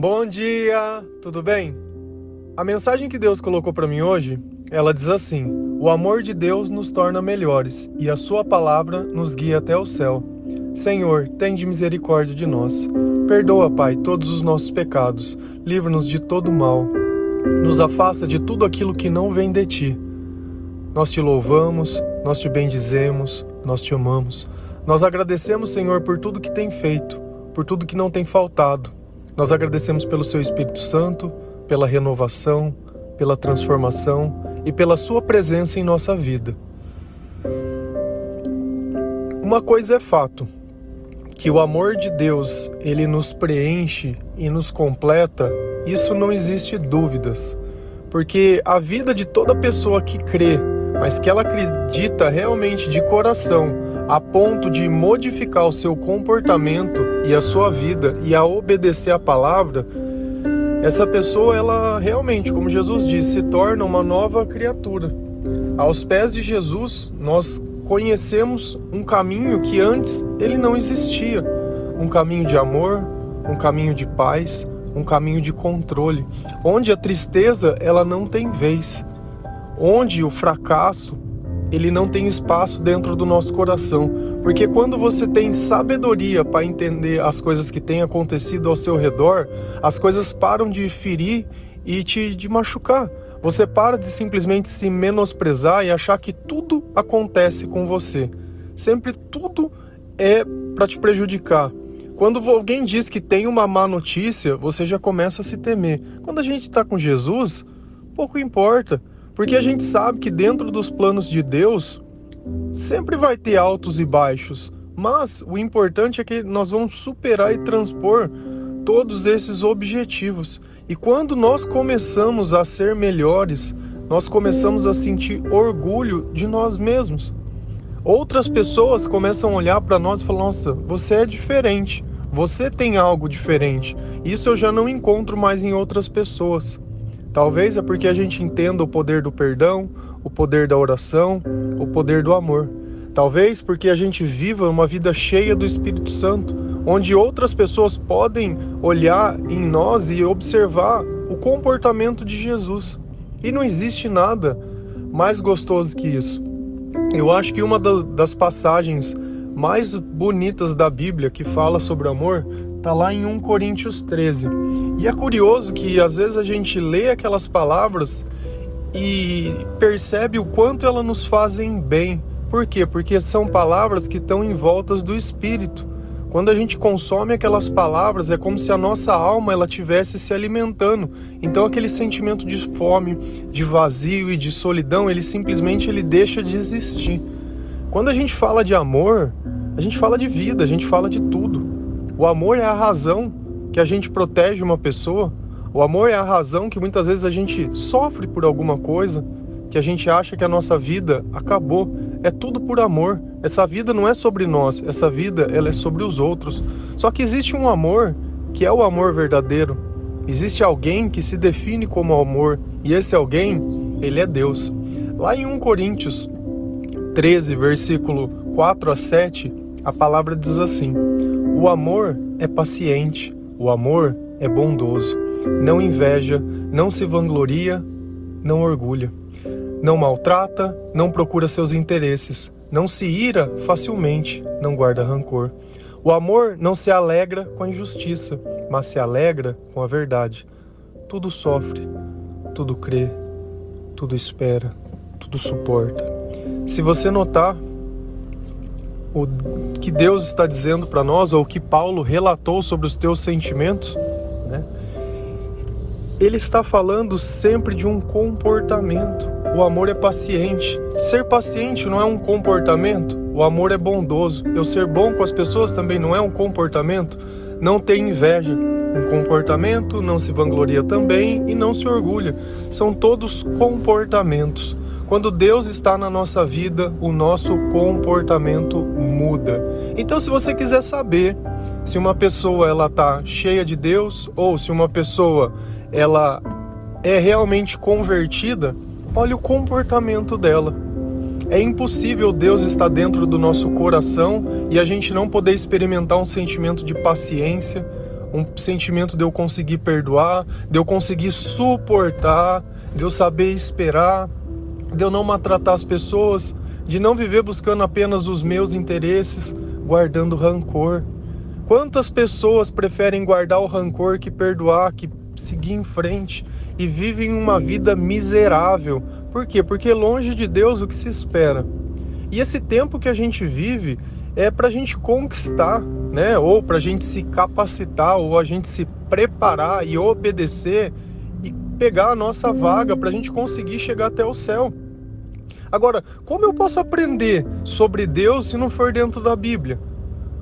Bom dia, tudo bem? A mensagem que Deus colocou para mim hoje, ela diz assim: O amor de Deus nos torna melhores e a sua palavra nos guia até o céu. Senhor, tende misericórdia de nós. Perdoa, Pai, todos os nossos pecados. Livra-nos de todo mal. Nos afasta de tudo aquilo que não vem de ti. Nós te louvamos, nós te bendizemos, nós te amamos. Nós agradecemos, Senhor, por tudo que tem feito, por tudo que não tem faltado. Nós agradecemos pelo seu Espírito Santo, pela renovação, pela transformação e pela sua presença em nossa vida. Uma coisa é fato, que o amor de Deus, ele nos preenche e nos completa, isso não existe dúvidas. Porque a vida de toda pessoa que crê, mas que ela acredita realmente de coração, a ponto de modificar o seu comportamento e a sua vida e a obedecer a palavra, essa pessoa ela realmente, como Jesus disse, se torna uma nova criatura. Aos pés de Jesus, nós conhecemos um caminho que antes ele não existia, um caminho de amor, um caminho de paz, um caminho de controle, onde a tristeza ela não tem vez, onde o fracasso ele não tem espaço dentro do nosso coração, porque quando você tem sabedoria para entender as coisas que têm acontecido ao seu redor, as coisas param de ferir e te de machucar. Você para de simplesmente se menosprezar e achar que tudo acontece com você. Sempre tudo é para te prejudicar. Quando alguém diz que tem uma má notícia, você já começa a se temer. Quando a gente está com Jesus, pouco importa, porque a gente sabe que dentro dos planos de Deus sempre vai ter altos e baixos. Mas o importante é que nós vamos superar e transpor todos esses objetivos. E quando nós começamos a ser melhores, nós começamos a sentir orgulho de nós mesmos. Outras pessoas começam a olhar para nós e falar: Nossa, você é diferente, você tem algo diferente. Isso eu já não encontro mais em outras pessoas. Talvez é porque a gente entenda o poder do perdão, o poder da oração, o poder do amor. Talvez porque a gente viva uma vida cheia do Espírito Santo, onde outras pessoas podem olhar em nós e observar o comportamento de Jesus. E não existe nada mais gostoso que isso. Eu acho que uma das passagens mais bonitas da Bíblia que fala sobre amor está lá em 1 Coríntios 13. E é curioso que às vezes a gente lê aquelas palavras e percebe o quanto elas nos fazem bem. Por quê? Porque são palavras que estão em voltas do Espírito. Quando a gente consome aquelas palavras, é como se a nossa alma ela tivesse se alimentando. Então aquele sentimento de fome, de vazio e de solidão, ele simplesmente ele deixa de existir. Quando a gente fala de amor, a gente fala de vida, a gente fala de tudo. O amor é a razão que a gente protege uma pessoa. O amor é a razão que muitas vezes a gente sofre por alguma coisa, que a gente acha que a nossa vida acabou. É tudo por amor. Essa vida não é sobre nós, essa vida ela é sobre os outros. Só que existe um amor que é o amor verdadeiro. Existe alguém que se define como amor e esse alguém, ele é Deus. Lá em 1 Coríntios 13, versículo 4 a 7, a palavra diz assim: O amor é paciente, o amor é bondoso, não inveja, não se vangloria, não orgulha, não maltrata, não procura seus interesses não se ira facilmente, não guarda rancor. O amor não se alegra com a injustiça, mas se alegra com a verdade. Tudo sofre, tudo crê, tudo espera, tudo suporta. Se você notar o que Deus está dizendo para nós, ou o que Paulo relatou sobre os teus sentimentos? Ele está falando sempre de um comportamento. O amor é paciente. Ser paciente não é um comportamento. O amor é bondoso. Eu ser bom com as pessoas também não é um comportamento. Não tem inveja. Um comportamento não se vangloria também e não se orgulha. São todos comportamentos. Quando Deus está na nossa vida, o nosso comportamento muda. Então, se você quiser saber se uma pessoa ela está cheia de Deus ou se uma pessoa ela é realmente convertida, olha o comportamento dela. É impossível Deus estar dentro do nosso coração e a gente não poder experimentar um sentimento de paciência, um sentimento de eu conseguir perdoar, de eu conseguir suportar, de eu saber esperar, de eu não maltratar as pessoas, de não viver buscando apenas os meus interesses, guardando rancor. Quantas pessoas preferem guardar o rancor que perdoar, que seguir em frente e vivem uma vida miserável? Por quê? Porque longe de Deus o que se espera. E esse tempo que a gente vive é para a gente conquistar, né? Ou para a gente se capacitar, ou a gente se preparar e obedecer e pegar a nossa vaga para a gente conseguir chegar até o céu. Agora, como eu posso aprender sobre Deus se não for dentro da Bíblia?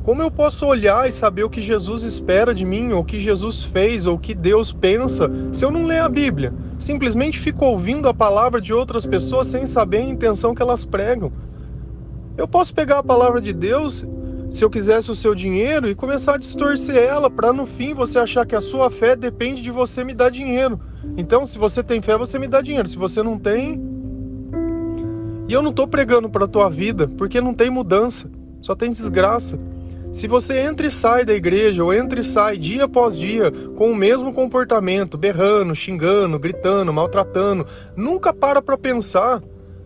Como eu posso olhar e saber o que Jesus espera de mim, ou o que Jesus fez, ou o que Deus pensa, se eu não ler a Bíblia? Simplesmente fico ouvindo a palavra de outras pessoas sem saber a intenção que elas pregam. Eu posso pegar a palavra de Deus, se eu quisesse o seu dinheiro, e começar a distorcer ela, para no fim você achar que a sua fé depende de você me dar dinheiro. Então, se você tem fé, você me dá dinheiro. Se você não tem. E eu não estou pregando para a tua vida, porque não tem mudança, só tem desgraça. Se você entra e sai da igreja, ou entra e sai dia após dia com o mesmo comportamento, berrando, xingando, gritando, maltratando, nunca para para pensar.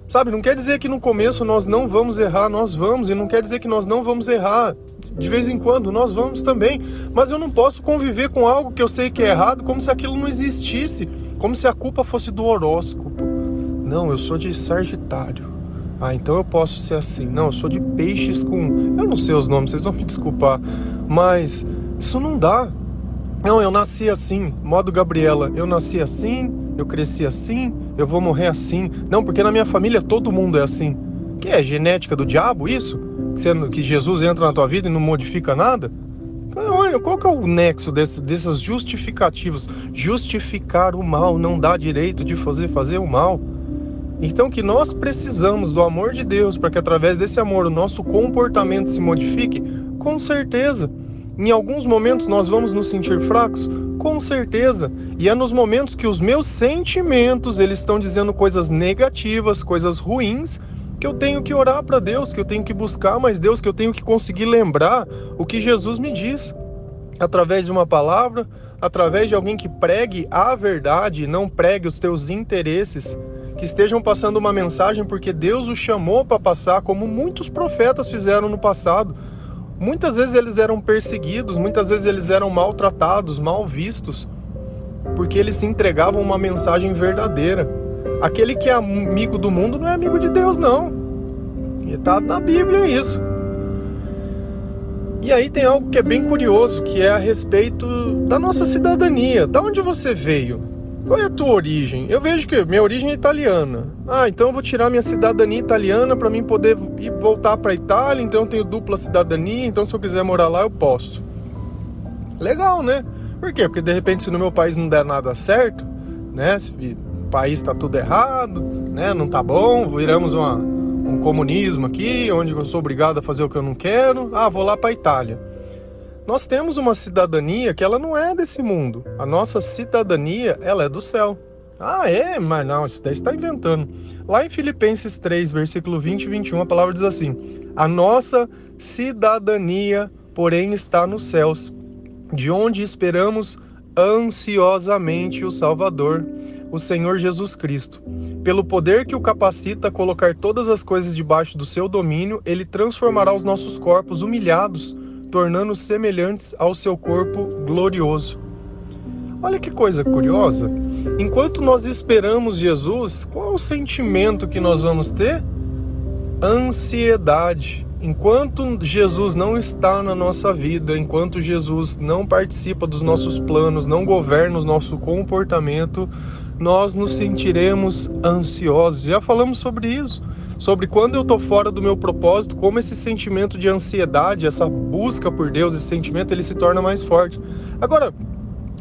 Sabe, não quer dizer que no começo nós não vamos errar, nós vamos, e não quer dizer que nós não vamos errar. De vez em quando nós vamos também, mas eu não posso conviver com algo que eu sei que é errado como se aquilo não existisse, como se a culpa fosse do horóscopo. Não, eu sou de Sagitário. Ah, então eu posso ser assim. Não, eu sou de peixes com. Eu não sei os nomes, vocês vão me desculpar. Mas isso não dá. Não, eu nasci assim, modo Gabriela. Eu nasci assim, eu cresci assim, eu vou morrer assim. Não, porque na minha família todo mundo é assim. Que é genética do diabo isso? Que Jesus entra na tua vida e não modifica nada? Olha, qual que é o nexo desse, dessas justificativas? Justificar o mal não dá direito de fazer fazer o mal. Então que nós precisamos do amor de Deus para que através desse amor o nosso comportamento se modifique? Com certeza. Em alguns momentos nós vamos nos sentir fracos? Com certeza. E é nos momentos que os meus sentimentos eles estão dizendo coisas negativas, coisas ruins, que eu tenho que orar para Deus, que eu tenho que buscar mais Deus, que eu tenho que conseguir lembrar o que Jesus me diz através de uma palavra, através de alguém que pregue a verdade, não pregue os teus interesses que estejam passando uma mensagem porque Deus os chamou para passar, como muitos profetas fizeram no passado. Muitas vezes eles eram perseguidos, muitas vezes eles eram maltratados, mal vistos, porque eles se entregavam uma mensagem verdadeira. Aquele que é amigo do mundo não é amigo de Deus, não. E está na Bíblia isso. E aí tem algo que é bem curioso, que é a respeito da nossa cidadania. Da onde você veio? Qual é a tua origem? Eu vejo que minha origem é italiana. Ah, então eu vou tirar minha cidadania italiana para mim poder ir voltar para Itália. Então eu tenho dupla cidadania. Então se eu quiser morar lá eu posso. Legal, né? Por quê? Porque de repente se no meu país não der nada certo, né? Se o país está tudo errado, né? Não tá bom, viramos uma, um comunismo aqui, onde eu sou obrigado a fazer o que eu não quero. Ah, vou lá para Itália. Nós temos uma cidadania que ela não é desse mundo. A nossa cidadania, ela é do céu. Ah, é? Mas não, isso daí está inventando. Lá em Filipenses 3, versículo 20 e 21, a palavra diz assim: A nossa cidadania, porém, está nos céus, de onde esperamos ansiosamente o Salvador, o Senhor Jesus Cristo. Pelo poder que o capacita a colocar todas as coisas debaixo do seu domínio, ele transformará os nossos corpos humilhados tornando semelhantes ao seu corpo glorioso. Olha que coisa curiosa. Enquanto nós esperamos Jesus, qual o sentimento que nós vamos ter? Ansiedade. Enquanto Jesus não está na nossa vida, enquanto Jesus não participa dos nossos planos, não governa o nosso comportamento, nós nos sentiremos ansiosos. Já falamos sobre isso sobre quando eu estou fora do meu propósito, como esse sentimento de ansiedade, essa busca por Deus, esse sentimento, ele se torna mais forte. Agora,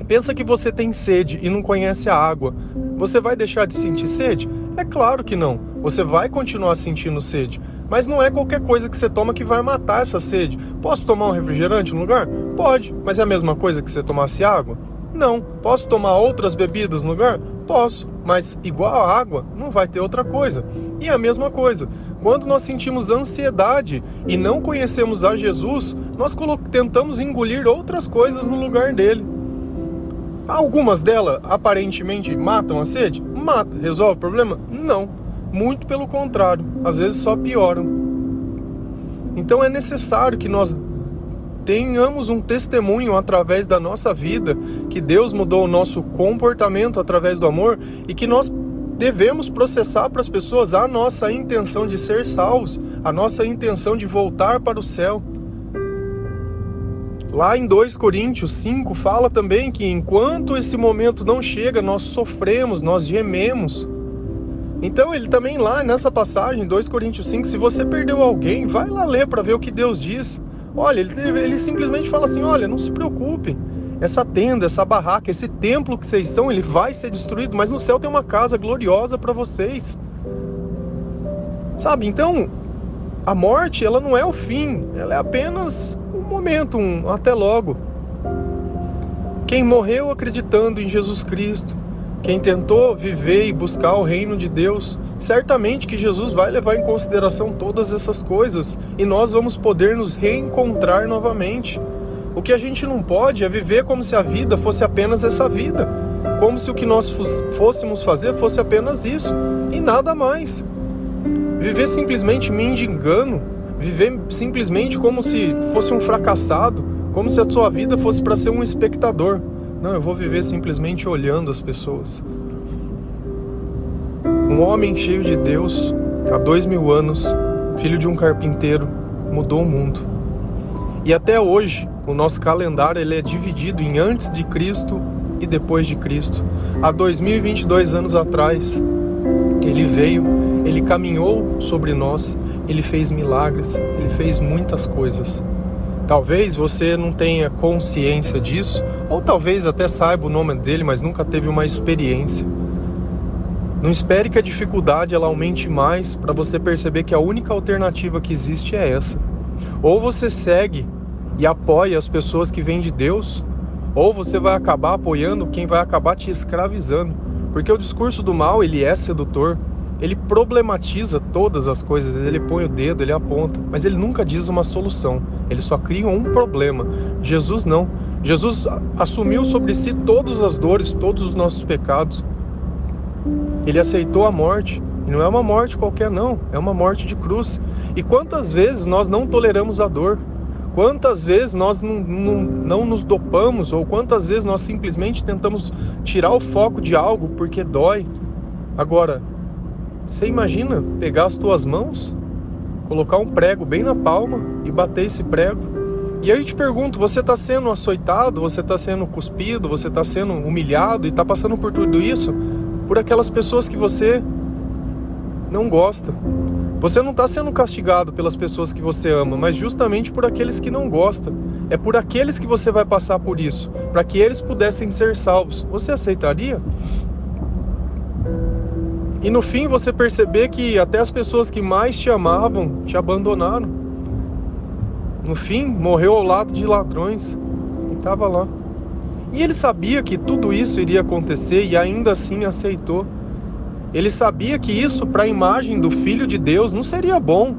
pensa que você tem sede e não conhece a água. Você vai deixar de sentir sede? É claro que não. Você vai continuar sentindo sede. Mas não é qualquer coisa que você toma que vai matar essa sede. Posso tomar um refrigerante no lugar? Pode. Mas é a mesma coisa que você tomasse água? Não. Posso tomar outras bebidas no lugar? Posso mas igual a água, não vai ter outra coisa. E a mesma coisa, quando nós sentimos ansiedade e não conhecemos a Jesus, nós tentamos engolir outras coisas no lugar dele. Algumas delas aparentemente matam a sede? Mata. Resolve o problema? Não. Muito pelo contrário, às vezes só pioram. Então é necessário que nós tenhamos um testemunho através da nossa vida, que Deus mudou o nosso comportamento através do amor e que nós devemos processar para as pessoas a nossa intenção de ser salvos, a nossa intenção de voltar para o céu. Lá em 2 Coríntios 5 fala também que enquanto esse momento não chega, nós sofremos, nós gememos. Então ele também lá nessa passagem, 2 Coríntios 5, se você perdeu alguém, vai lá ler para ver o que Deus diz. Olha, ele, ele simplesmente fala assim: olha, não se preocupe. Essa tenda, essa barraca, esse templo que vocês são, ele vai ser destruído, mas no céu tem uma casa gloriosa para vocês. Sabe? Então, a morte, ela não é o fim, ela é apenas um momento, um até logo. Quem morreu acreditando em Jesus Cristo, quem tentou viver e buscar o reino de Deus, certamente que Jesus vai levar em consideração todas essas coisas e nós vamos poder nos reencontrar novamente. O que a gente não pode é viver como se a vida fosse apenas essa vida, como se o que nós fôssemos fazer fosse apenas isso e nada mais. Viver simplesmente mendigando, viver simplesmente como se fosse um fracassado, como se a sua vida fosse para ser um espectador. Não, eu vou viver simplesmente olhando as pessoas. Um homem cheio de Deus, há dois mil anos, filho de um carpinteiro, mudou o mundo. E até hoje, o nosso calendário ele é dividido em antes de Cristo e depois de Cristo. Há 2022 anos atrás, ele veio, ele caminhou sobre nós, ele fez milagres, ele fez muitas coisas. Talvez você não tenha consciência disso, ou talvez até saiba o nome dele, mas nunca teve uma experiência. Não espere que a dificuldade ela aumente mais para você perceber que a única alternativa que existe é essa. Ou você segue e apoia as pessoas que vêm de Deus, ou você vai acabar apoiando quem vai acabar te escravizando. Porque o discurso do mal, ele é sedutor, ele problematiza todas as coisas, ele põe o dedo, ele aponta, mas ele nunca diz uma solução, ele só cria um problema. Jesus não. Jesus assumiu sobre si todas as dores, todos os nossos pecados. Ele aceitou a morte, e não é uma morte qualquer, não, é uma morte de cruz. E quantas vezes nós não toleramos a dor? Quantas vezes nós não, não, não nos dopamos, ou quantas vezes nós simplesmente tentamos tirar o foco de algo porque dói? Agora, você imagina pegar as tuas mãos, colocar um prego bem na palma e bater esse prego? E aí eu te pergunto, você está sendo açoitado, você está sendo cuspido, você está sendo humilhado e está passando por tudo isso por aquelas pessoas que você não gosta. Você não está sendo castigado pelas pessoas que você ama, mas justamente por aqueles que não gosta. É por aqueles que você vai passar por isso, para que eles pudessem ser salvos. Você aceitaria? E no fim você perceber que até as pessoas que mais te amavam te abandonaram. No fim, morreu ao lado de ladrões e estava lá. E ele sabia que tudo isso iria acontecer e ainda assim aceitou. Ele sabia que isso, para a imagem do Filho de Deus, não seria bom,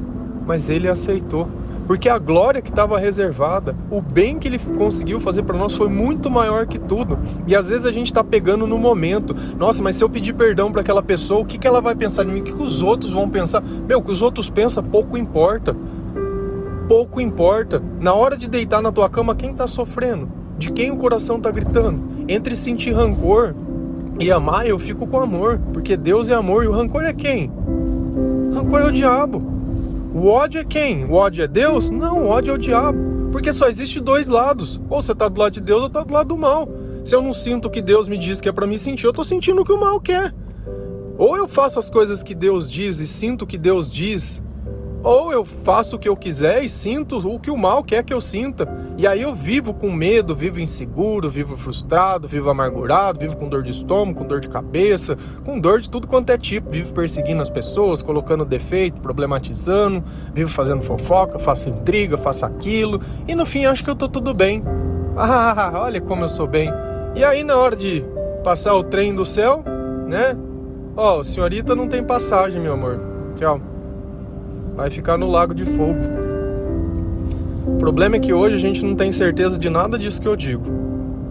mas ele aceitou porque a glória que estava reservada, o bem que ele conseguiu fazer para nós foi muito maior que tudo. E às vezes a gente está pegando no momento. Nossa, mas se eu pedir perdão para aquela pessoa, o que, que ela vai pensar em mim? O que, que os outros vão pensar? Meu, o que os outros pensam pouco importa. Pouco importa. Na hora de deitar na tua cama, quem está sofrendo? De quem o coração está gritando? Entre sentir rancor e amar, eu fico com amor, porque Deus é amor e o rancor é quem? Rancor é o diabo. O ódio é quem? O ódio é Deus? Não, o ódio é o diabo. Porque só existe dois lados. Ou você está do lado de Deus ou está do lado do mal. Se eu não sinto o que Deus me diz que é para me sentir, eu estou sentindo o que o mal quer. Ou eu faço as coisas que Deus diz e sinto o que Deus diz, ou eu faço o que eu quiser e sinto o que o mal quer que eu sinta. E aí eu vivo com medo, vivo inseguro, vivo frustrado, vivo amargurado, vivo com dor de estômago, com dor de cabeça, com dor de tudo quanto é tipo. Vivo perseguindo as pessoas, colocando defeito, problematizando, vivo fazendo fofoca, faço intriga, faço aquilo. E no fim acho que eu tô tudo bem. Ah, olha como eu sou bem. E aí na hora de passar o trem do céu, né? Ó, oh, senhorita não tem passagem, meu amor. Tchau. Vai ficar no Lago de Fogo. O problema é que hoje a gente não tem certeza de nada disso que eu digo.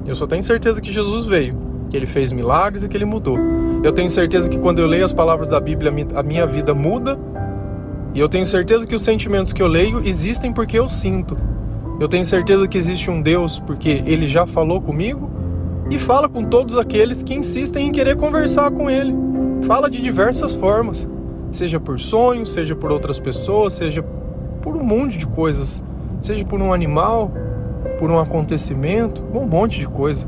Eu só tenho certeza que Jesus veio, que ele fez milagres e que ele mudou. Eu tenho certeza que quando eu leio as palavras da Bíblia, a minha vida muda. E eu tenho certeza que os sentimentos que eu leio existem porque eu sinto. Eu tenho certeza que existe um Deus porque ele já falou comigo e fala com todos aqueles que insistem em querer conversar com ele. Fala de diversas formas, seja por sonhos, seja por outras pessoas, seja por um monte de coisas, seja por um animal, por um acontecimento, um monte de coisa.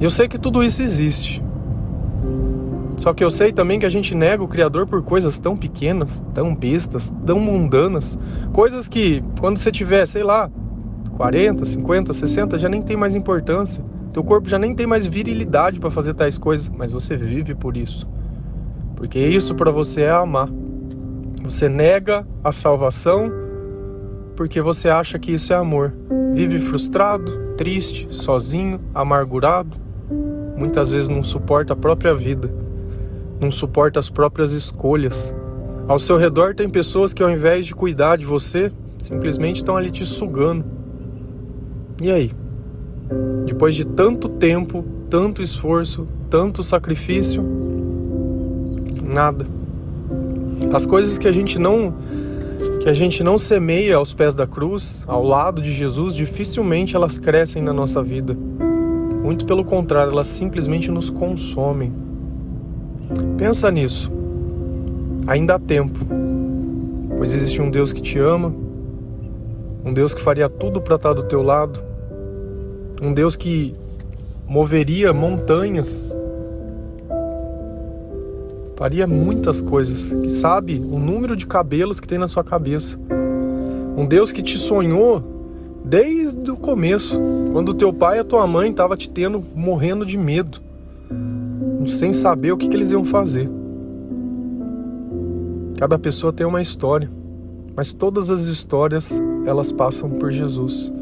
Eu sei que tudo isso existe. Só que eu sei também que a gente nega o Criador por coisas tão pequenas, tão bestas, tão mundanas, coisas que quando você tiver, sei lá, 40, 50, 60, já nem tem mais importância. Teu corpo já nem tem mais virilidade para fazer tais coisas, mas você vive por isso. Porque isso para você é amar. Você nega a salvação porque você acha que isso é amor. Vive frustrado, triste, sozinho, amargurado. Muitas vezes não suporta a própria vida, não suporta as próprias escolhas. Ao seu redor tem pessoas que, ao invés de cuidar de você, simplesmente estão ali te sugando. E aí? Depois de tanto tempo, tanto esforço, tanto sacrifício, nada. As coisas que a gente não que a gente não semeia aos pés da cruz, ao lado de Jesus, dificilmente elas crescem na nossa vida. Muito pelo contrário, elas simplesmente nos consomem. Pensa nisso. Ainda há tempo, pois existe um Deus que te ama, um Deus que faria tudo para estar do teu lado, um Deus que moveria montanhas, faria muitas coisas, que sabe o número de cabelos que tem na sua cabeça. Um Deus que te sonhou desde o começo, quando teu pai e a tua mãe estavam te tendo morrendo de medo, sem saber o que, que eles iam fazer. Cada pessoa tem uma história, mas todas as histórias elas passam por Jesus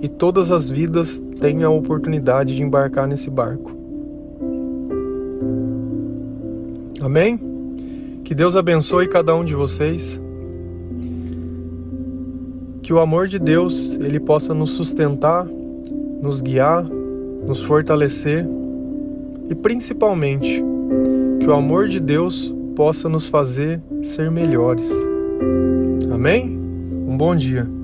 e todas as vidas têm a oportunidade de embarcar nesse barco. Amém? Que Deus abençoe cada um de vocês. Que o amor de Deus ele possa nos sustentar, nos guiar, nos fortalecer e principalmente que o amor de Deus possa nos fazer ser melhores. Amém? Um bom dia.